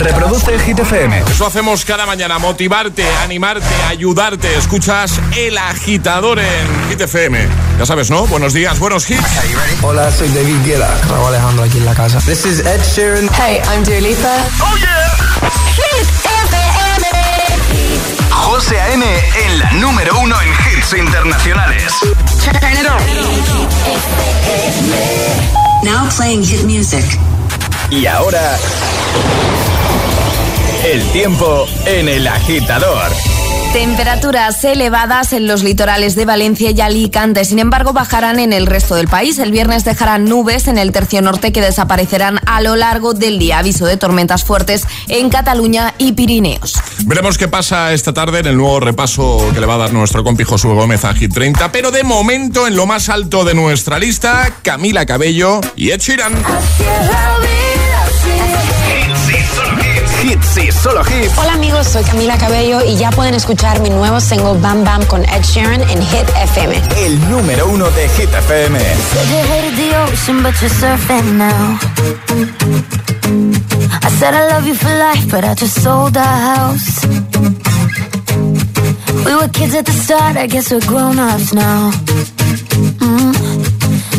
Reproduce Hit FM. Eso hacemos cada mañana, motivarte, animarte, ayudarte. Escuchas El Agitador en Hit FM. Ya sabes, ¿no? Buenos días, buenos hits. Hola, soy David Guetta. Raúl Alejandro aquí en la casa. This is Ed Sheeran. Hey, I'm Dua Lipa. Oh yeah. Hit FM. José A.M. en la número uno en hits internacionales. Turn it on. Now playing hit music. Y ahora... El tiempo en el agitador. Temperaturas elevadas en los litorales de Valencia y Alicante, sin embargo bajarán en el resto del país. El viernes dejarán nubes en el tercio norte que desaparecerán a lo largo del día. Aviso de tormentas fuertes en Cataluña y Pirineos. Veremos qué pasa esta tarde en el nuevo repaso que le va a dar nuestro compi Josué Gómez a Hit 30. Pero de momento, en lo más alto de nuestra lista, Camila Cabello y Ed Sheeran. Hits y solo hits. Hola amigos, soy Camila Cabello y ya pueden escuchar mi nuevo single Bam Bam con Ed Sheeran en Hit FM. El número uno de Hit FM. you hated the ocean, but you're surfing now. I said I love you for life, but I just sold our house. We were kids at the start, I guess we're grown ups now.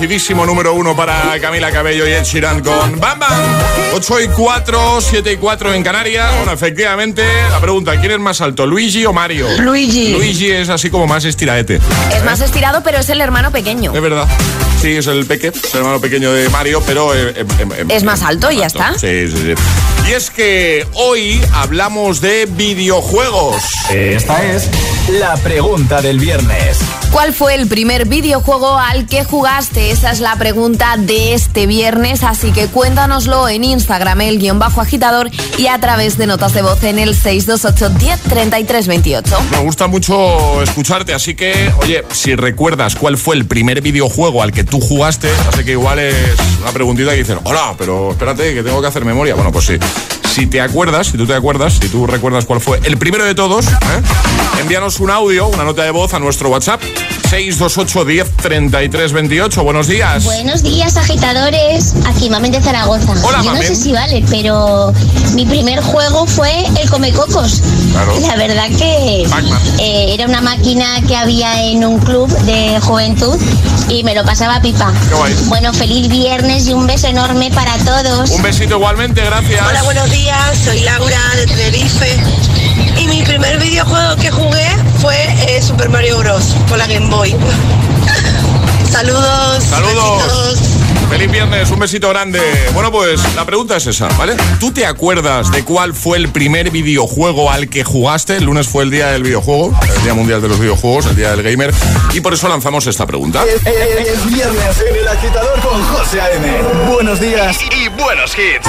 Merecidísimo número uno para Camila Cabello y Ed Sheeran con Bam Bam. 8 y 4, 7 y 4 en Canarias. Bueno, efectivamente, la pregunta, ¿quién es más alto, Luigi o Mario? Luigi. Luigi es así como más estiraete. Es más estirado, pero es el hermano pequeño. Es verdad. Sí, es el peque, es el hermano pequeño de Mario, pero... eh, eh, eh, Es más alto y ya está. Sí, sí, sí. Y es que hoy hablamos de videojuegos. Esta es la pregunta del viernes. ¿Cuál fue el primer videojuego al que jugaste? Esa es la pregunta de este viernes, así que cuéntanoslo en Instagram, el guion bajo agitador y a través de notas de voz en el 628 10 28. Me gusta mucho escucharte, así que, oye, si recuerdas cuál fue el primer videojuego al que tú jugaste, así que igual es una preguntita que dicen, hola, pero espérate, que tengo que hacer memoria. Bueno, pues sí. Si te acuerdas, si tú te acuerdas, si tú recuerdas cuál fue el primero de todos, ¿eh? envíanos un audio, una nota de voz a nuestro WhatsApp 628 10 33 28. Buenos días. Buenos días, agitadores. Aquí Mamen de Zaragoza. Hola, Yo Mamen. no sé si vale, pero mi primer juego fue el Comecocos. Claro. La verdad que eh, era una máquina que había en un club de juventud y me lo pasaba pipa. Qué guay. Bueno, feliz viernes y un beso enorme para todos. Un besito igualmente, gracias. Hola, buenos días, soy Laura de Tenerife y mi primer videojuego con la Game Boy. Saludos. Saludos. besitos. Feliz viernes, un besito grande. Bueno, pues la pregunta es esa, ¿vale? ¿Tú te acuerdas de cuál fue el primer videojuego al que jugaste? El lunes fue el día del videojuego, el Día Mundial de los Videojuegos, el Día del Gamer, y por eso lanzamos esta pregunta. Es, es- es viernes en el agitador con José A.M. Buenos días y buenos hits.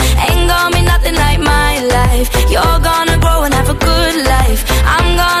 gonna be nothing like my life. You're gonna grow and have a good life. I'm gonna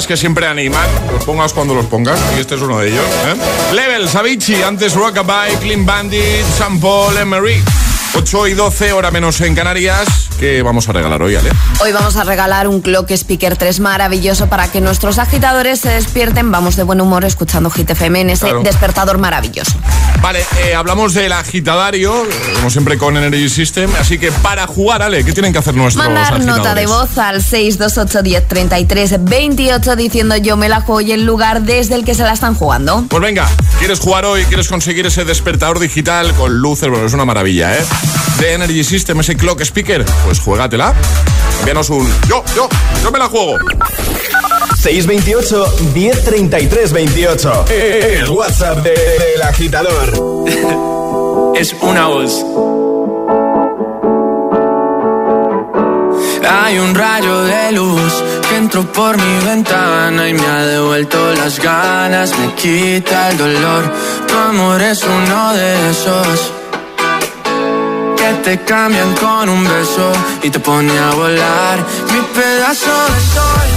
Temas que siempre animan, los pongas cuando los pongas, y este es uno de ellos. ¿eh? Level, Avicii, antes Rockabye, Clean Bandit, San Paul, Emery. 8 y 12, hora menos en Canarias. ¿Qué vamos a regalar hoy, Ale? Hoy vamos a regalar un Clock Speaker 3 maravilloso para que nuestros agitadores se despierten. Vamos de buen humor escuchando Hit FM en ese Claro. despertador maravilloso. Vale, eh, hablamos del agitadario, como siempre con Energy System. Así que para jugar, Ale, ¿qué tienen que hacer nuestros Mandar agitadores? nota de voz al 628 10 33 28 diciendo yo me la juego y el lugar desde el que se la están jugando. Pues venga, ¿quieres jugar hoy? ¿Quieres conseguir ese despertador digital con luces? Bueno, es una maravilla, ¿eh? De Energy System, ese clock speaker. Pues juégatela. Envíanos un yo, yo, yo me la juego. 628 1033 28. El WhatsApp de- del agitador. es una voz. Hay un rayo de luz que entró por mi ventana y me ha devuelto las ganas, me quita el dolor. Tu amor es uno de esos que te cambian con un beso y te pone a volar. Mi pedazo de sol,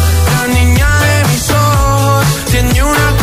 niña de mis ojos, tiene una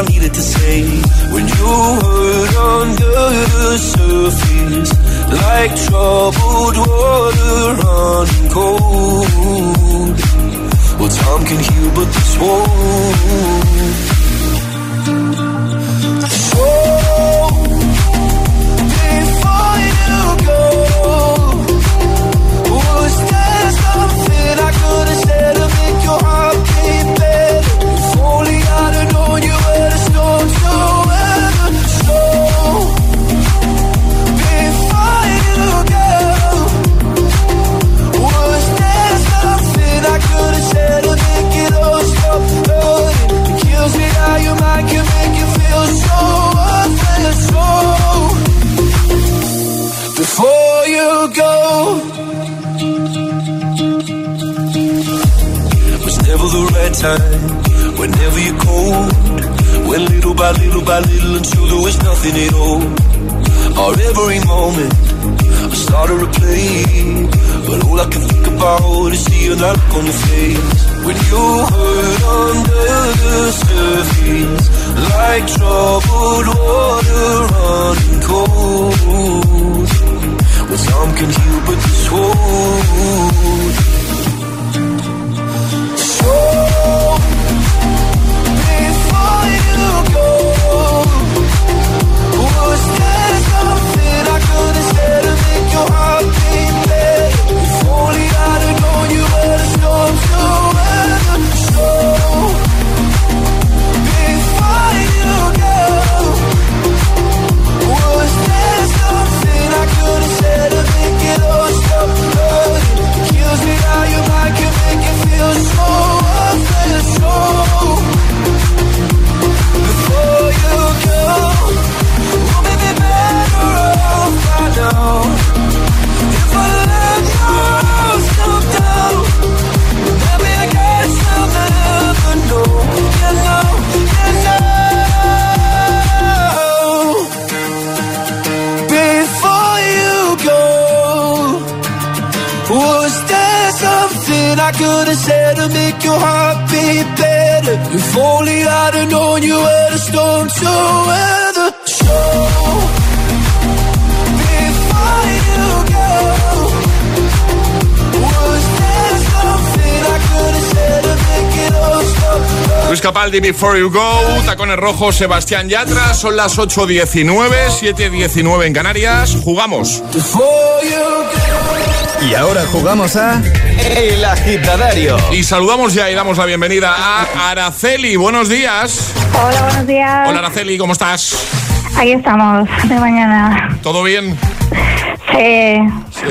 I needed to say. Face when you hurt under the surface, like troubled was there something I could have said to make your heart beat better? If only I'd have known you were the storm to weather. So before you go, was there something I could have said to make it all stop? Luis Capaldi, Before You Go, Tacones Rojos, Sebastián Yatra, son las 8.19, 7.19 en Canarias, jugamos. Y ahora jugamos a El Agitadario. Y saludamos ya y damos la bienvenida a Araceli, buenos días. Hola, buenos días. Hola Araceli, ¿cómo estás? Aquí estamos, de mañana. ¿Todo bien? Sí,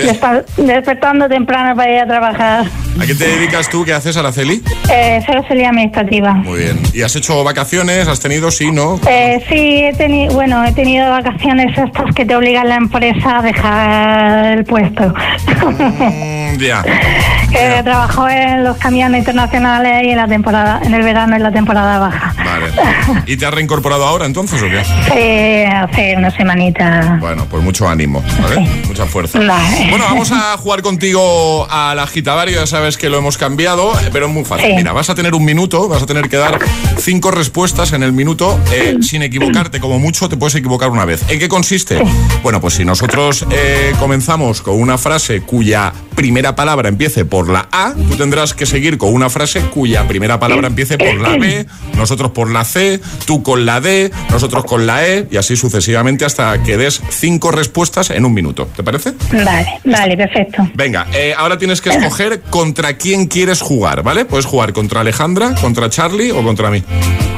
despa- despertando temprano para ir a trabajar. ¿A qué te dedicas tú? ¿Qué haces, Araceli? Eh, soy auxiliar administrativa. Muy bien. ¿Y has hecho vacaciones? ¿Has tenido? Sí, ¿no? Eh, sí, he tenido, bueno, he tenido vacaciones estas que te obligan la empresa a dejar el puesto. Mm, ya. que trabajo en los camiones internacionales y en la temporada, en el verano en la temporada baja. Vale. ¿Y te has reincorporado ahora entonces o qué? Sí, hace una semanita. Bueno, pues mucho ánimo, ¿vale? Mucha fuerza. Vale. Bueno, vamos a jugar contigo al agitadario, ya sabes que lo hemos cambiado, pero es muy fácil. Sí. Mira, vas a tener un minuto, vas a tener que dar cinco respuestas en el minuto, eh, sin equivocarte, como mucho te puedes equivocar una vez. ¿En qué consiste? Bueno, pues si nosotros eh, comenzamos con una frase cuya primera palabra empiece por la A, tú tendrás que seguir con una frase cuya primera palabra empiece por la B, nosotros por la C, tú con la D, nosotros con la E y así sucesivamente hasta que des cinco respuestas en un minuto. ¿Te parece? Vale, vale, perfecto. Venga, eh, ahora tienes que escoger contra quién quieres jugar, ¿vale? Puedes jugar contra Alejandra, contra Charlie o contra mí.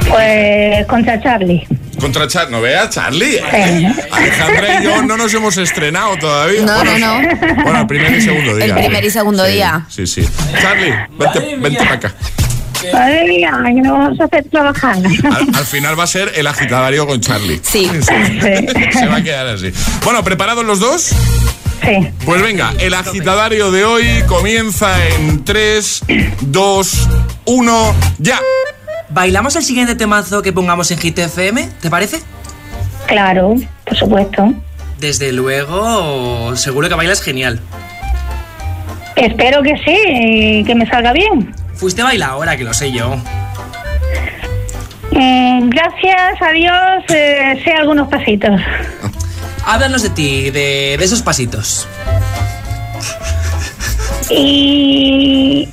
Pues contra Charlie. Contra Charlie, no veas, Charlie. ¿eh? Alejandra y yo no nos hemos estrenado todavía. No, bueno, no, no. Bueno, el primer y segundo día. El primer y segundo Sí, día. Sí, sí. Charlie, vente, vente para acá. Madre mía, que no vamos a hacer trabajar. Al, al final va a ser el agitadario con Charlie. Sí. Se va a quedar así. Bueno, ¿preparados los dos? Sí. Pues venga, el agitadario de hoy comienza en 3, 2, 1, ya. ¿Bailamos el siguiente temazo que pongamos en Hit FM? ¿Te parece? Claro, por supuesto. Desde luego, seguro que bailas genial. Espero que sí, que me salga bien. Fuiste bailadora, que lo sé yo. Mm, gracias a Dios, eh, sé algunos pasitos. Háblanos de ti, de, de esos pasitos. Y.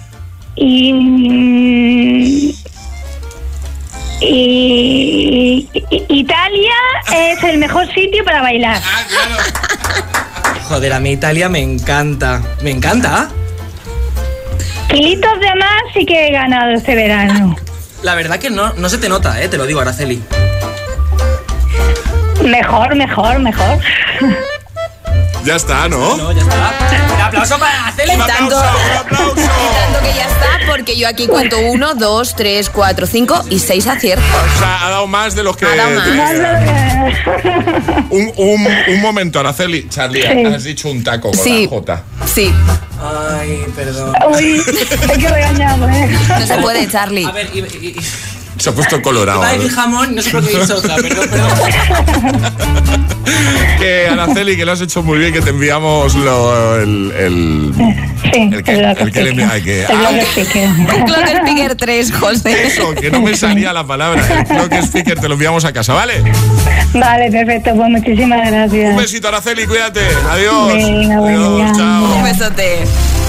Y. Italia es el mejor sitio para bailar. Joder, a mí Italia me encanta. Me encanta. Kilitos de más sí que he ganado este verano. La verdad que no, no se te nota, eh, te lo digo, Araceli. Mejor, mejor, mejor. Ya está, ¿no? No, ya está. Un aplauso para Araceli. Y tanto, y tanto que ya está, porque yo aquí cuento uno, dos, tres, cuatro, cinco y seis aciertos. O sea, ha dado más de los que... Ha dado más. Un, un, un momento, Araceli. Charlie, Sí. has dicho un taco con Sí. la J. Sí. Ay, perdón. Uy, hay que regañarlo, ¿eh? No se puede, Charlie. A ver, y, y- y- Se ha puesto colorado. decir jamón, no sé por qué he dicho otra, perdón, perdón. Que Araceli, que lo has hecho muy bien, que te enviamos lo, el, el, Sí, el que, el el que le que- El. Clock Speaker 3, José. eso, que no me salía la palabra. El clock speaker te lo enviamos a casa, ¿vale? Vale, perfecto, pues muchísimas gracias. Un besito, Araceli, cuídate. Adiós. Venga, Adiós, chao. Un besote.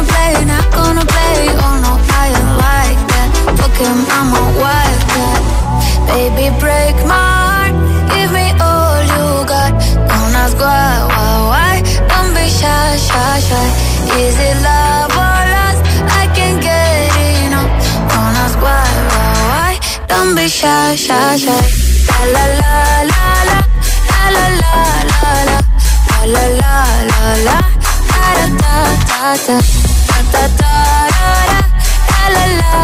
gonna play, not gonna play. Oh no, I ain't like that. Fuck him, I'm a wildcat. Baby, break my heart. Give me all you got. Don't ask why, why, why. Don't be shy, shy, shy. Is it love or lust? I can't get enough. Don't ask why, why, why. Don't be shy, shy, shy. La la la la la la la la la la la la la la da da da da ta, ta, ra, ra, la, la.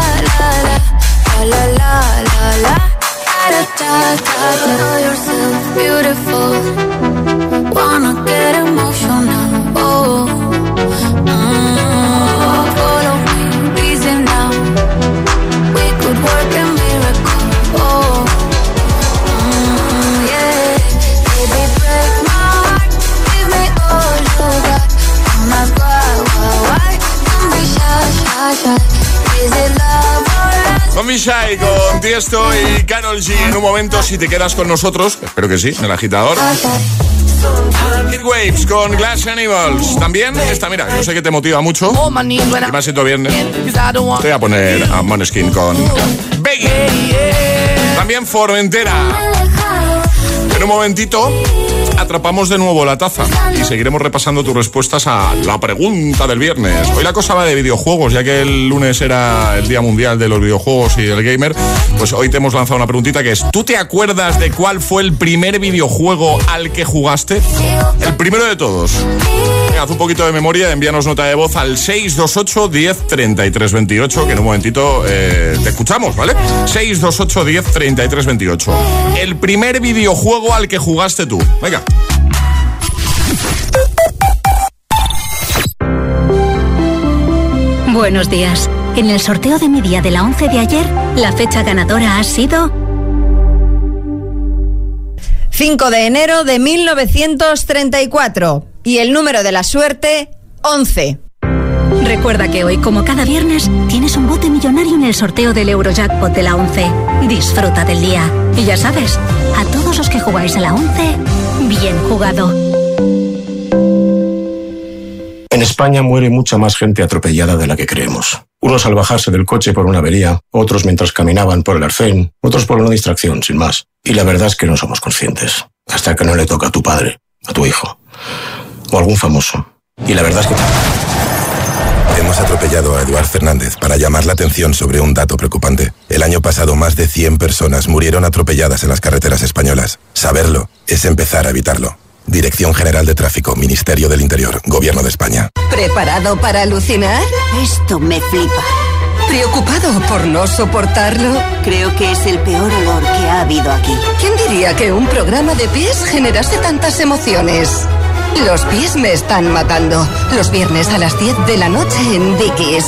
Tiesto y Carol G. En un momento, si te quedas con nosotros, espero que sí, en el agitador. Waves con Glass Animals. También esta, mira, yo sé que te motiva mucho. Y más si viernes. Te voy a poner a Moneskin con Beggy. También Formentera. En un momentito atrapamos de nuevo la taza y seguiremos repasando tus respuestas a la pregunta del viernes. Hoy la cosa va de videojuegos, ya que el lunes era el Día Mundial de los Videojuegos y del Gamer, pues hoy te hemos lanzado una preguntita que es, ¿tú te acuerdas de cuál fue el primer videojuego al que jugaste? El primero de todos. haz un poquito de memoria, envíanos nota de voz al 628 10 33 28, que en un momentito eh, te escuchamos, ¿vale? 628 10 33 28. El primer videojuego al que jugaste tú. Venga. Buenos días. En el sorteo de mi día de la 11 de ayer, la fecha ganadora ha sido 5 de enero de 1934 y el número de la suerte 11. Recuerda que hoy, como cada viernes, tienes un bote millonario en el sorteo del Eurojackpot de la 11. Disfruta del día. Y ya sabes, a todos los que jugáis a la 11, bien jugado. En España muere mucha más gente atropellada de la que creemos. Unos al bajarse del coche por una avería, otros mientras caminaban por el arcén, otros por una distracción, sin más. Y la verdad es que no somos conscientes. Hasta que no le toca a tu padre, a tu hijo, o algún famoso. Y la verdad es que... Hemos atropellado a Eduard Fernández para llamar la atención sobre un dato preocupante. El año pasado más de 100 personas murieron atropelladas en las carreteras españolas. Saberlo es empezar a evitarlo. Dirección General de Tráfico, Ministerio del Interior, Gobierno de España. ¿Preparado para alucinar? Esto me flipa. ¿Preocupado por no soportarlo? Creo que es el peor olor que ha habido aquí. ¿Quién diría que un programa de pies generase tantas emociones? Los pies me están matando. Los viernes a las 10 de la noche en Dickies.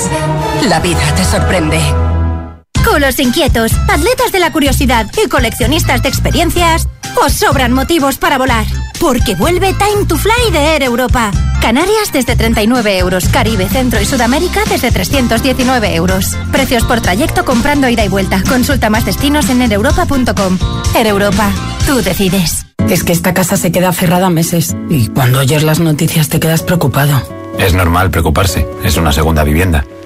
La vida te sorprende. Culos inquietos, atletas de la curiosidad y coleccionistas de experiencias, os sobran motivos para volar. Porque vuelve Time to Fly de Air Europa. Canarias desde 39 euros, Caribe, Centro y Sudamérica desde 319 euros. Precios por trayecto comprando ida y vuelta. Consulta más destinos en aereuropa.com. Air Europa, tú decides. Es que esta casa se queda cerrada meses y cuando oyes las noticias te quedas preocupado. Es normal preocuparse, es una segunda vivienda.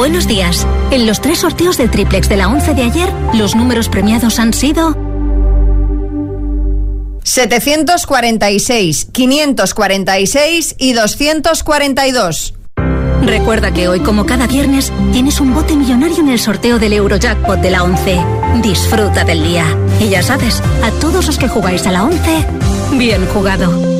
Buenos días. En los tres sorteos del triplex de la 11 de ayer, los números premiados han sido 746, 546 y 242. Recuerda que hoy, como cada viernes, tienes un bote millonario en el sorteo del Eurojackpot de la 11. Disfruta del día. Y ya sabes, a todos los que jugáis a la 11, bien jugado.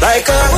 like a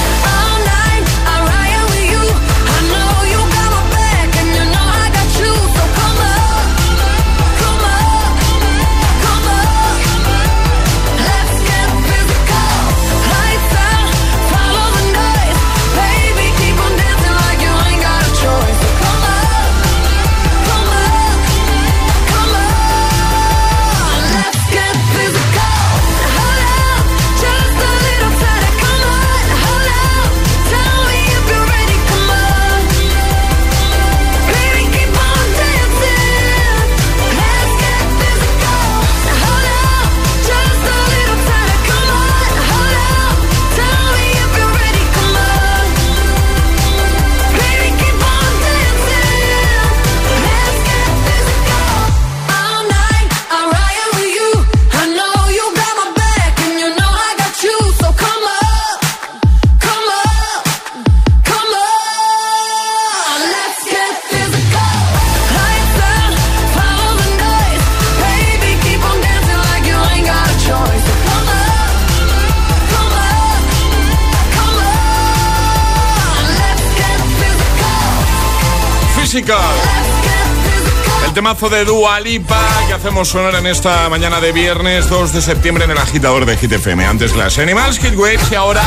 Temazo de Dua Lipa que hacemos sonar en esta mañana de viernes 2 de septiembre en el agitador de GTFM. Antes las Animals, Kid Waves y ahora,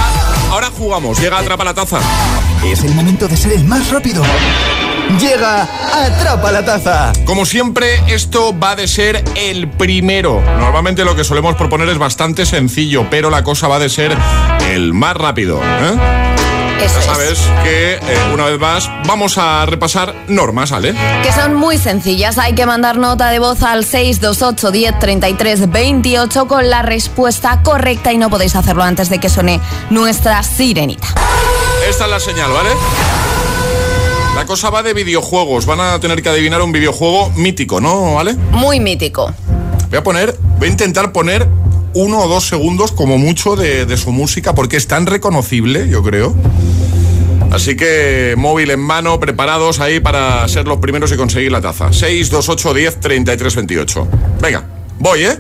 ahora jugamos. Llega Atrapa la Taza. Es el momento de ser el más rápido. Llega Atrapa la Taza. Como siempre, esto va de ser el primero. Normalmente lo que solemos proponer es bastante sencillo, pero la cosa va de ser el más rápido. ¿eh? Eso ya sabes que eh, una vez más vamos a repasar normas, ¿vale? Que son muy sencillas. Hay que mandar nota de voz al 628 10 33 28 con la respuesta correcta y no podéis hacerlo antes de que suene nuestra sirenita. Esta es la señal, ¿vale? La cosa va de videojuegos. Van a tener que adivinar un videojuego mítico, ¿no? ¿Vale? Muy mítico. Voy a poner, voy a intentar poner uno o dos segundos como mucho de, de su música porque es tan reconocible, yo creo. Así que móvil en mano, preparados ahí para ser los primeros y conseguir la taza. 6, 2, 8, 10, 33, 28. Venga, voy, ¿eh?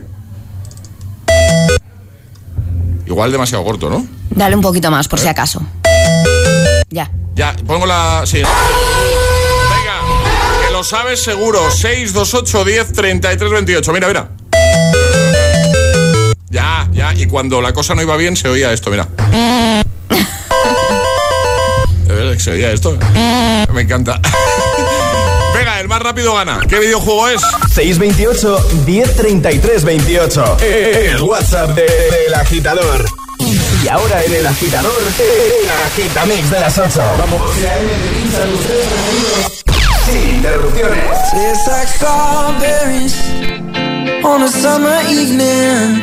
Igual demasiado corto, ¿no? Dale un poquito más, por si acaso. Ya. Ya, pongo la... Sí. Venga, que lo sabes seguro. 6, 2, 8, 10, 33, 28. Mira, mira. Ya, ya. Y cuando la cosa no iba bien, se oía esto, mira. De se oía esto. Me encanta. Venga, el más rápido gana. ¿Qué videojuego es? 628 1033 28. El WhatsApp de- del agitador. Y ahora en el agitador, el agitamix de las 8. Vamos. Sin interrupciones. Tastes like strawberries on a summer evening,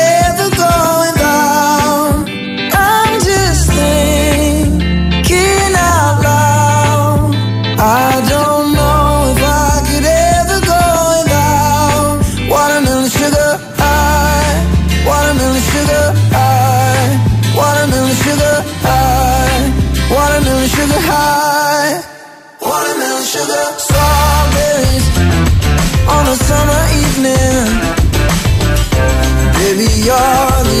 high, watermelon sugar strawberries on a summer evening. Baby, you're the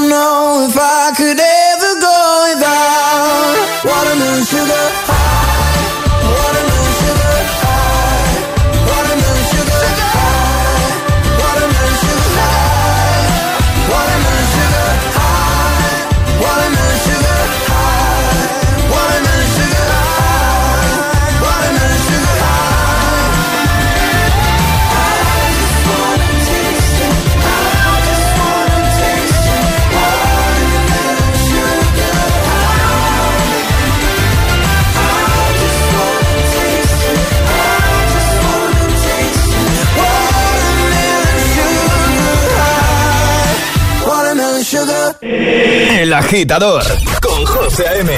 agitador con José A.M.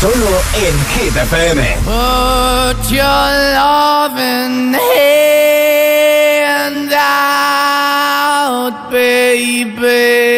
Solo en Hit FM. Put your loving hand out, baby.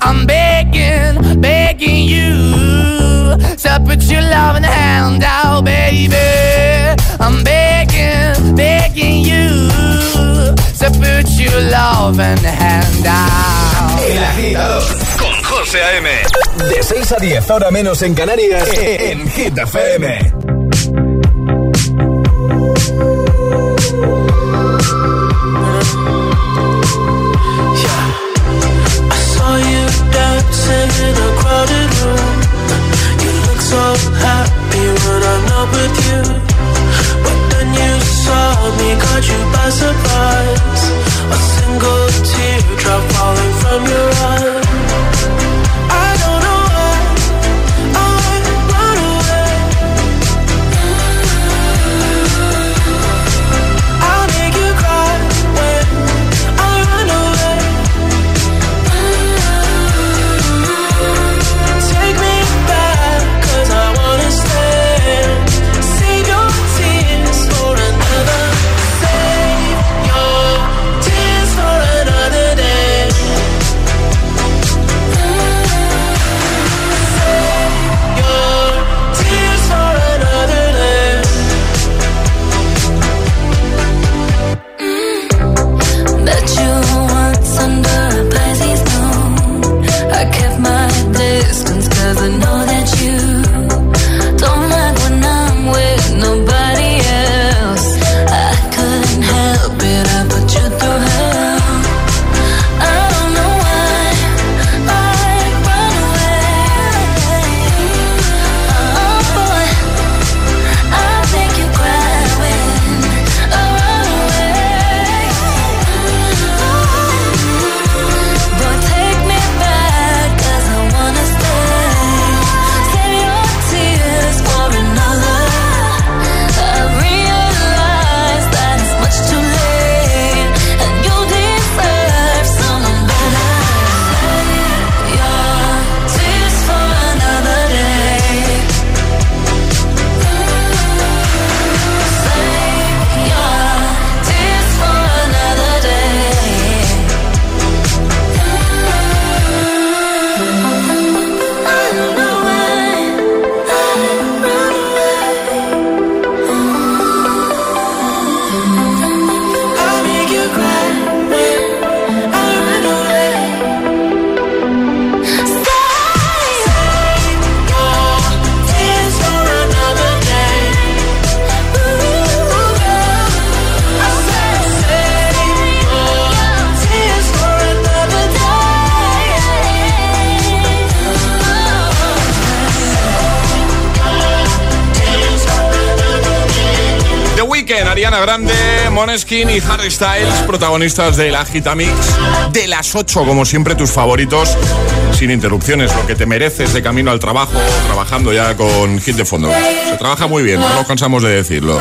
I'm begging, begging you to put your loving hand out, baby. I'm begging, begging you to put your loving hand out. El agitador con José A.M. De 6 a 10, ahora menos en Canarias, en Hit FM. When with you. But then you saw me, caught you by surprise. A single Moneskin y Harry Styles, protagonistas de la Gitamix. De las 8, como siempre, tus favoritos, sin interrupciones, lo que te mereces de camino al trabajo, trabajando ya con hit de fondo. Se trabaja muy bien, no nos cansamos de decirlo.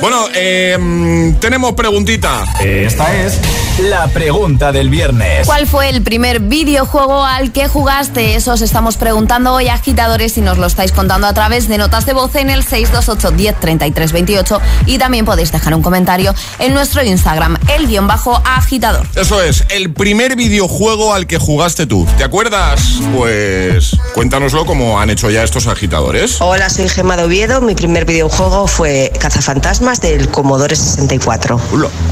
Bueno, eh, tenemos preguntita. Esta es la pregunta del viernes. ¿Cuál fue el primer videojuego al que jugaste? Eso os estamos preguntando hoy, agitadores, y nos lo estáis contando a través de notas de voz en el 628 10 33 28 y también podéis dejar un comentario en nuestro Instagram, el guion bajo agitador. Eso es, el primer videojuego al que jugaste tú. ¿Te acuerdas? Pues cuéntanoslo como han hecho ya estos agitadores. Hola, soy Gemma de Oviedo. Mi primer videojuego fue Cazafantasmas del Commodore 64.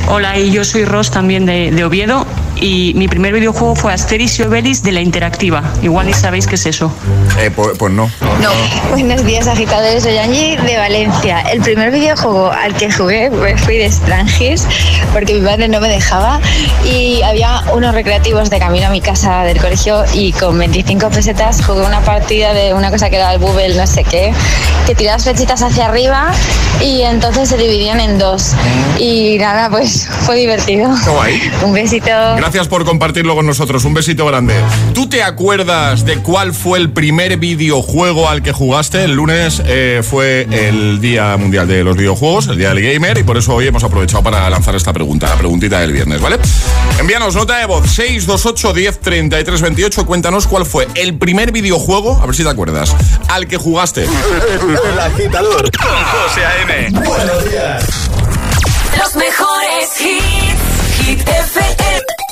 Hola, y yo soy Ross también de, de Oviedo y mi primer videojuego fue Asterix y Obelix de la Interactiva. Igual ni sabéis qué es eso. Eh, pues, pues no. No. Buenos días, agitadores. Soy Angie de Valencia. El primer videojuego al que jugué pues, fui de Strangis porque mi padre no me dejaba y había unos recreativos de camino a mi casa del colegio y con 25 pesetas jugué una partida de una cosa que era el Bubble, no sé qué, que tirabas flechitas hacia arriba y entonces se dividían en dos. Y nada, pues fue divertido. Qué guay. Un besito. Gracias por compartirlo con nosotros. Un besito grande. ¿Tú te acuerdas de cuál fue el primer videojuego al que jugaste? El lunes eh, fue el Día Mundial de los Videojuegos, el Día del Gamer, y por eso hoy hemos aprovechado para lanzar esta pregunta, la preguntita del viernes, ¿vale? Envíanos nota de voz 628 10 33 28. Cuéntanos cuál fue el primer videojuego, a ver si te acuerdas, al que jugaste. El agitador con José A.M. Buenos días. Los mejores hits, Hit FM.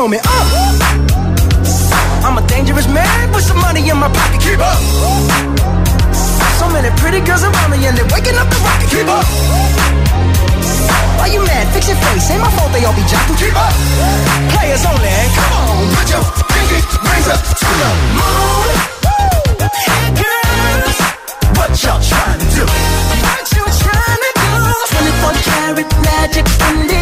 throw me up. I'm a dangerous man with some money in my pocket. Keep up. So many pretty girls around me and they're waking up the rocket. Keep up. Why you mad? Fix your face. Ain't my fault they all be jocking. Keep up. Players only. Come on, put your pinky rings up to the moon. Hey girls, what y'all trying to do? What you trying to do? 24 karat magic in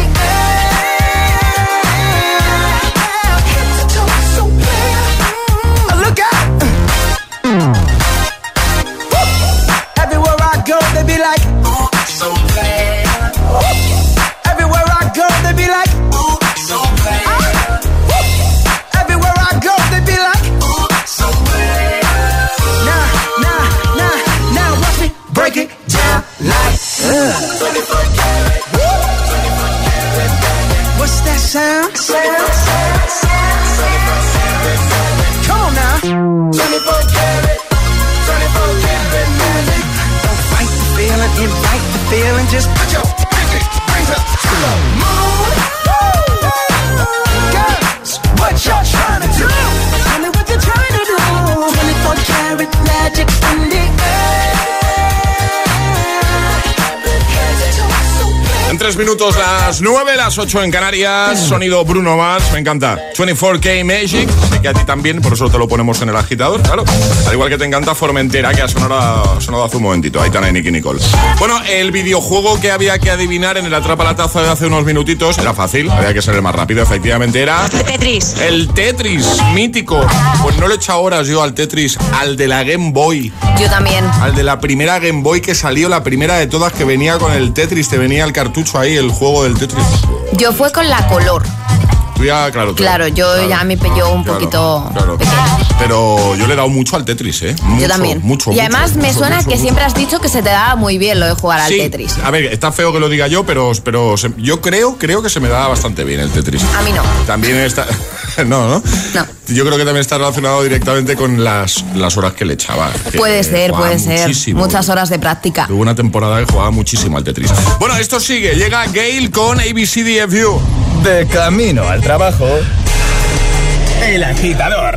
minutos las 9, las 8 en Canarias. Sonido Bruno Mars, me encanta. 24K Magic, sé que a ti también, por eso te lo ponemos en el agitador, claro. Al igual que te encanta Formentera, que ha sonado, sonado hace un momentito. Ahí está Nicky Nicole. Bueno, el videojuego que había que adivinar en el Atrapa la Taza de hace unos minutitos era fácil, había que ser el más rápido, efectivamente era. El Tetris. El Tetris, mítico. Pues no le he echado horas yo al Tetris, al de la Game Boy. Yo también. Al de la primera Game Boy que salió, la primera de todas que venía con el Tetris, te venía el cartucho ahí, el juego del Tetris. Yo fue con la color. Tú ya, claro. Claro, yo ya me pilló un poquito Pero yo le he dado mucho al Tetris, ¿eh? yo también. Mucho, Y además me suena que siempre has dicho que se te daba muy bien lo de jugar al Tetris. A ver, está feo que lo diga yo, pero, pero yo creo, creo que se me da bastante bien el Tetris. A mí no. También está... no, ¿no? No. Yo creo que también está relacionado directamente con las, las horas que le echaba. puede ser, puede ser. Muchas horas de práctica. Tuve una temporada que jugaba muchísimo al Tetris. Bueno, esto sigue. Llega Gail con ABCDFU. De camino al trabajo. El agitador.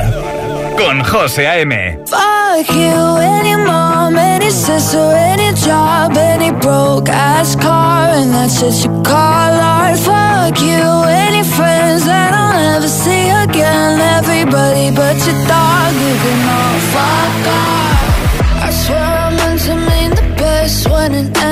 Con José A.M. Fuck you, any mom, any sister, any job, any broke ass car, and that's just you call art. Fuck you, any friends that I'll never see again. Everybody but your dog, you can all fuck off. I swear I meant to mean the best when it ended.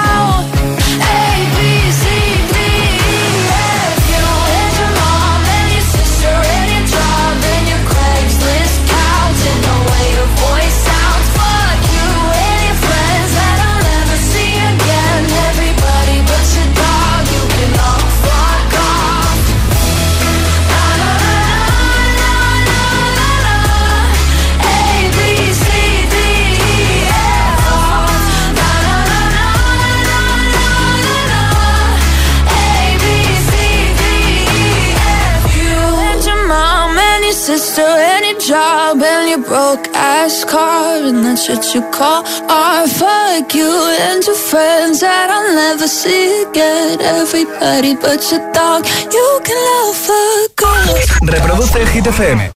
Ass car and that shit you call art. Fuck you and your friends that I'll never see again. Everybody but your dog, you can love fuck off. Reproduce Hit FM.